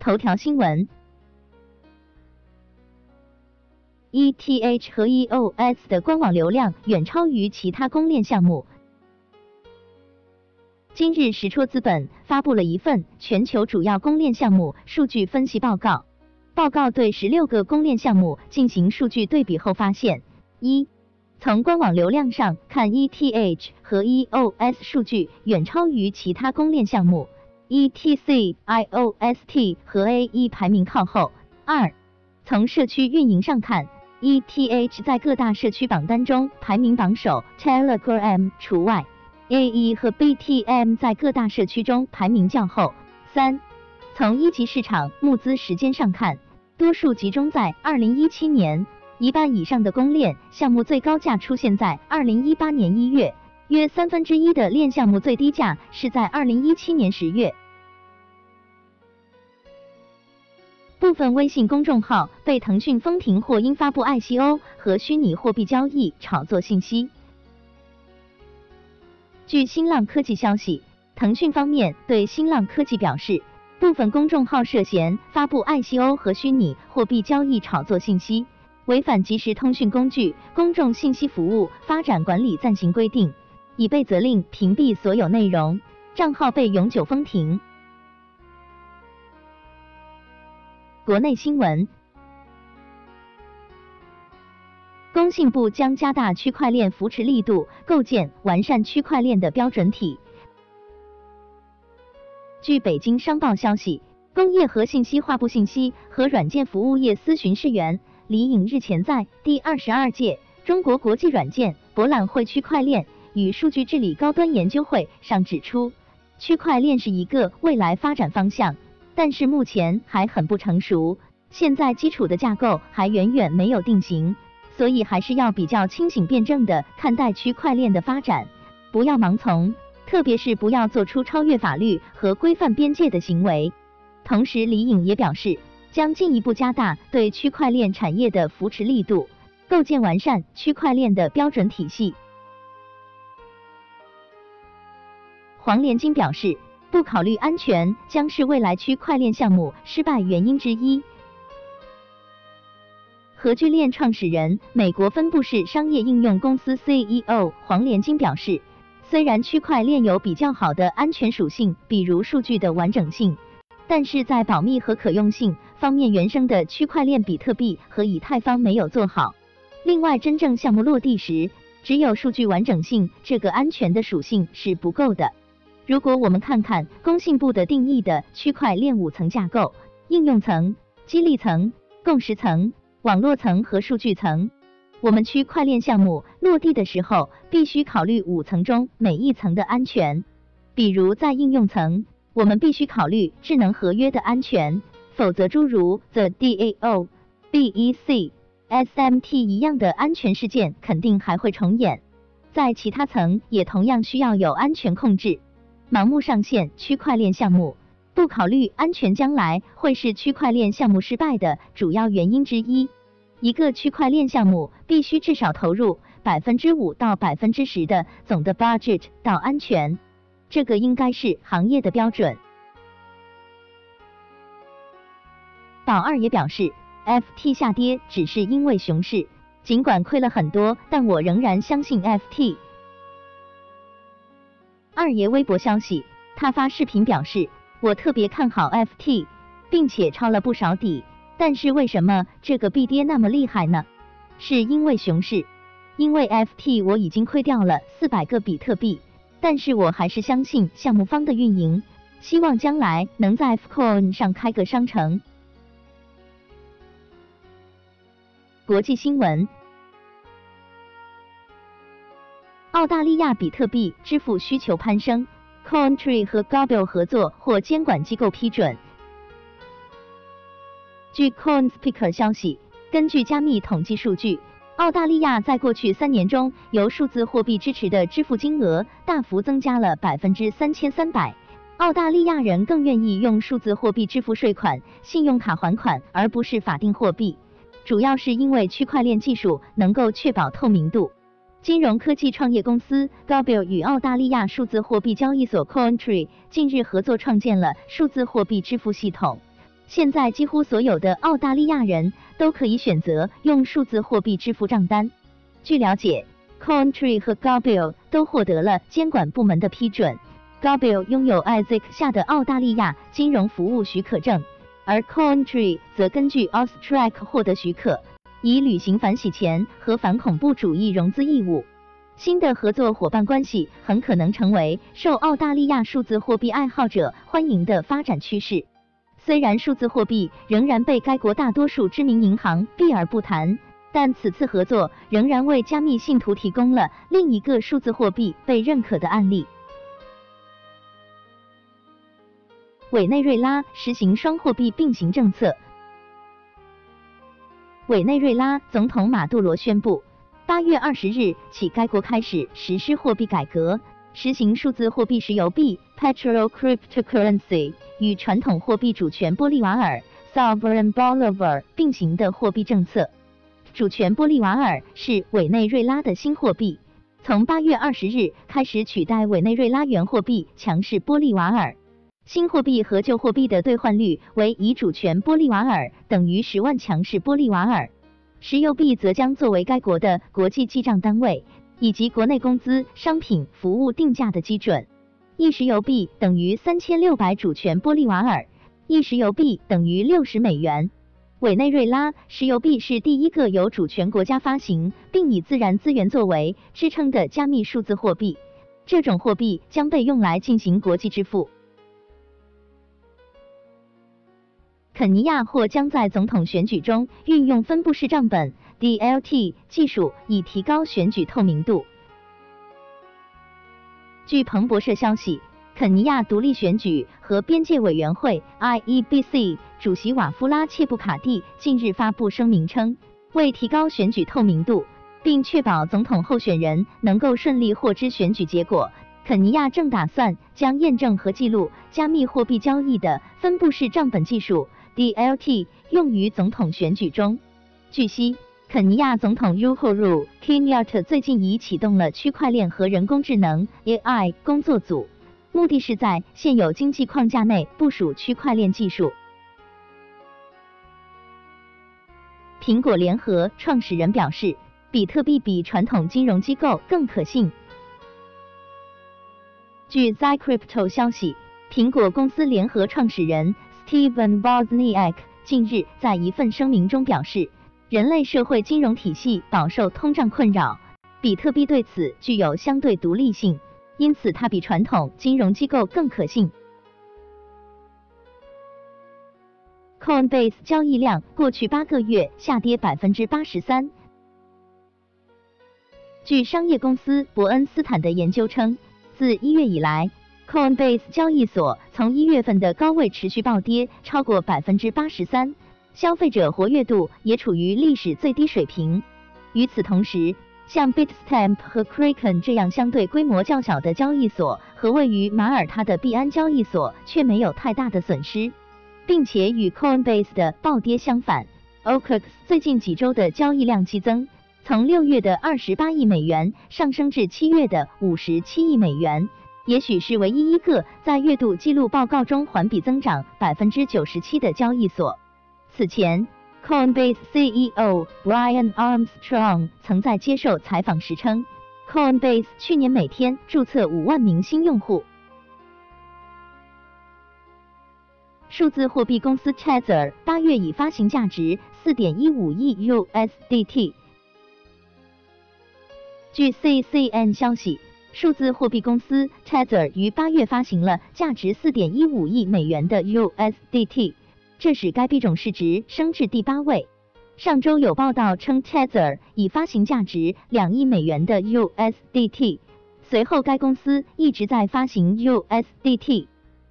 头条新闻，ETH 和 EOS 的官网流量远超于其他公链项目。今日实戳资本发布了一份全球主要公链项目数据分析报告。报告对十六个公链项目进行数据对比后发现：一、从官网流量上看，ETH 和 EOS 数据远超于其他公链项目，ETC、IOST 和 AE 排名靠后。二、从社区运营上看，ETH 在各大社区榜单中排名榜首，Telegram 除外。AE 和 BTM 在各大社区中排名较后。三、从一级市场募资时间上看，多数集中在二零一七年，一半以上的公链项目最高价出现在二零一八年一月，约三分之一的链项目最低价是在二零一七年十月。部分微信公众号被腾讯封停或因发布 ICO 和虚拟货币交易炒作信息。据新浪科技消息，腾讯方面对新浪科技表示，部分公众号涉嫌发布 ICO 和虚拟货币交易炒作信息，违反即时通讯工具公众信息服务发展管理暂行规定，已被责令屏蔽所有内容，账号被永久封停。国内新闻。工信部将加大区块链扶持力度，构建完善区块链的标准体。据北京商报消息，工业和信息化部信息和软件服务业司巡视员李颖日前在第二十二届中国国际软件博览会区块链与数据治理高端研究会上指出，区块链是一个未来发展方向，但是目前还很不成熟，现在基础的架构还远远没有定型。所以还是要比较清醒辩证的看待区块链的发展，不要盲从，特别是不要做出超越法律和规范边界的行为。同时，李颖也表示，将进一步加大对区块链产业的扶持力度，构建完善区块链的标准体系。黄连金表示，不考虑安全将是未来区块链项目失败原因之一。核聚链创始人、美国分布式商业应用公司 CEO 黄连金表示，虽然区块链有比较好的安全属性，比如数据的完整性，但是在保密和可用性方面，原生的区块链比特币和以太坊没有做好。另外，真正项目落地时，只有数据完整性这个安全的属性是不够的。如果我们看看工信部的定义的区块链五层架构：应用层、激励层、共识层。网络层和数据层，我们区块链项目落地的时候，必须考虑五层中每一层的安全。比如在应用层，我们必须考虑智能合约的安全，否则诸如 The DAO、BEC、SMT 一样的安全事件肯定还会重演。在其他层也同样需要有安全控制。盲目上线区块链项目。不考虑安全，将来会是区块链项目失败的主要原因之一。一个区块链项目必须至少投入百分之五到百分之十的总的 budget 到安全，这个应该是行业的标准。宝二也表示，FT 下跌只是因为熊市，尽管亏了很多，但我仍然相信 FT。二爷微博消息，他发视频表示。我特别看好 FT，并且抄了不少底，但是为什么这个币跌那么厉害呢？是因为熊市，因为 FT 我已经亏掉了四百个比特币，但是我还是相信项目方的运营，希望将来能在 Fcoin 上开个商城。国际新闻：澳大利亚比特币支付需求攀升。Cointree 和 Gobble 合作或监管机构批准。据 CoinSpeaker 消息，根据加密统计数据，澳大利亚在过去三年中由数字货币支持的支付金额大幅增加了百分之三千三百。澳大利亚人更愿意用数字货币支付税款、信用卡还款，而不是法定货币，主要是因为区块链技术能够确保透明度。金融科技创业公司 Gobble 与澳大利亚数字货币交易所 Cointree 近日合作创建了数字货币支付系统，现在几乎所有的澳大利亚人都可以选择用数字货币支付账单。据了解，Cointree 和 Gabil 都获得了监管部门的批准。Gabil 拥有 ISIC 下的澳大利亚金融服务许可证，而 Cointree 则根据 Austrac 获得许可，以履行反洗钱和反恐怖主义融资义务。新的合作伙伴关系很可能成为受澳大利亚数字货币爱好者欢迎的发展趋势。虽然数字货币仍然被该国大多数知名银行避而不谈，但此次合作仍然为加密信徒提供了另一个数字货币被认可的案例。委内瑞拉实行双货币并行政策。委内瑞拉总统马杜罗宣布。八月二十日起，该国开始实施货币改革，实行数字货币石油币 （Petrol Cryptocurrency） 与传统货币主权玻利瓦尔 （Sovereign Bolivar） 并行的货币政策。主权玻利瓦尔是委内瑞拉的新货币，从八月二十日开始取代委内瑞拉原货币强势玻利瓦尔。新货币和旧货币的兑换率为以主权玻利瓦尔等于十万强势玻利瓦尔。石油币则将作为该国的国际记账单位，以及国内工资、商品、服务定价的基准。一石油币等于三千六百主权玻利瓦尔，一石油币等于六十美元。委内瑞拉石油币是第一个由主权国家发行并以自然资源作为支撑的加密数字货币。这种货币将被用来进行国际支付。肯尼亚或将在总统选举中运用分布式账本 （DLT） 技术，以提高选举透明度。据彭博社消息，肯尼亚独立选举和边界委员会 （IEBC） 主席瓦夫拉切布卡蒂近日发布声明称，为提高选举透明度，并确保总统候选人能够顺利获知选举结果，肯尼亚正打算将验证和记录加密货币交易的分布式账本技术。DLT 用于总统选举中。据悉，肯尼亚总统 Uhuru Kenyatta 最近已启动了区块链和人工智能 AI 工作组，目的是在现有经济框架内部署区块链技术。苹果联合创始人表示，比特币比传统金融机构更可信。据 Zycrypto 消息，苹果公司联合创始人。Steven Wozniak 近日在一份声明中表示，人类社会金融体系饱受通胀困扰，比特币对此具有相对独立性，因此它比传统金融机构更可信。Coinbase 交易量过去八个月下跌百分之八十三。据商业公司伯恩斯坦的研究称，自一月以来。Coinbase 交易所从一月份的高位持续暴跌超过百分之八十三，消费者活跃度也处于历史最低水平。与此同时，像 Bitstamp 和 Kraken 这样相对规模较小的交易所和位于马耳他的币安交易所却没有太大的损失，并且与 Coinbase 的暴跌相反，OKX 最近几周的交易量激增，从六月的二十八亿美元上升至七月的五十七亿美元。也许是唯一一个在月度记录报告中环比增长百分之九十七的交易所。此前，Coinbase CEO Brian Armstrong 曾在接受采访时称，Coinbase 去年每天注册五万名新用户。数字货币公司 Tether 八月已发行价值四点一五亿 USDT。据 CCN 消息。数字货币公司 Tether 于八月发行了价值四点一五亿美元的 USDT，这使该币种市值升至第八位。上周有报道称 Tether 已发行价值两亿美元的 USDT，随后该公司一直在发行 USDT，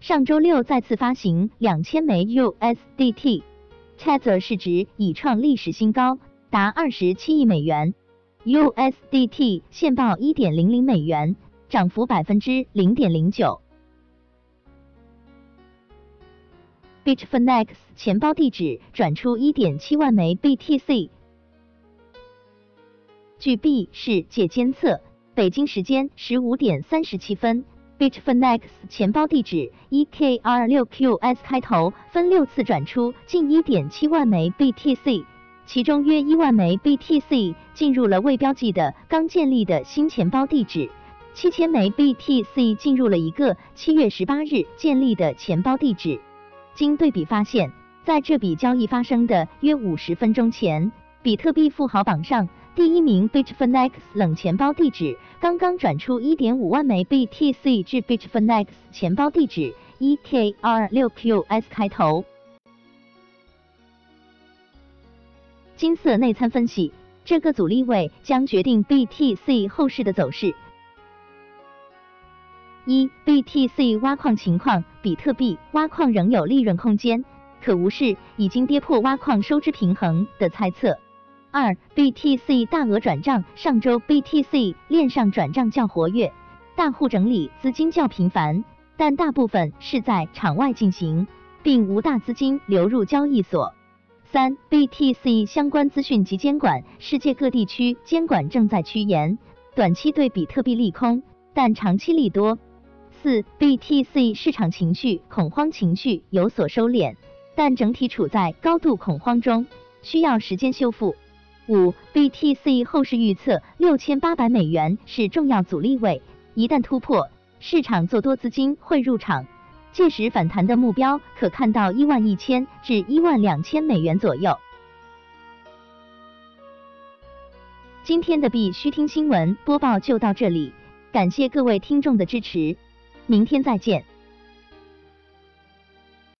上周六再次发行两千枚 USDT，Tether 市值已创历史新高，达二十七亿美元。USDT 现报一点零零美元，涨幅百分之零点零九。Bitfinex 钱包地址转出一点七万枚 BTC。据 B 市界监测，北京时间十五点三十七分 Bitfinex 钱包地址 EKR6QS 开头分六次转出近1.7万枚 BTC，其中约1万枚 BTC 进入了未标记的刚建立的新钱包地址，7000枚 BTC 进入了一个7月18日建立的钱包地址。经对比发现，在这笔交易发生的约五十分钟前，比特币富豪榜上。第一名 Bitfinex 冷钱包地址刚刚转出1.5万枚 BTC 至 Bitfinex 钱包地址 EKR6QS 开头。金色内参分析，这个阻力位将决定 BTC 后市的走势。一、BTC 挖矿情况，比特币挖矿仍有利润空间，可无视已经跌破挖矿收支平衡的猜测。二 BTC 大额转账，上周 BTC 链上转账较活跃，大户整理资金较频繁，但大部分是在场外进行，并无大资金流入交易所。三 BTC 相关资讯及监管，世界各地区监管正在趋严，短期对比特币利空，但长期利多。四 BTC 市场情绪恐慌情绪有所收敛，但整体处在高度恐慌中，需要时间修复。五 BTC 后市预测六千八百美元是重要阻力位，一旦突破，市场做多资金会入场，届时反弹的目标可看到一万一千至一万两千美元左右。今天的必须听新闻播报就到这里，感谢各位听众的支持，明天再见。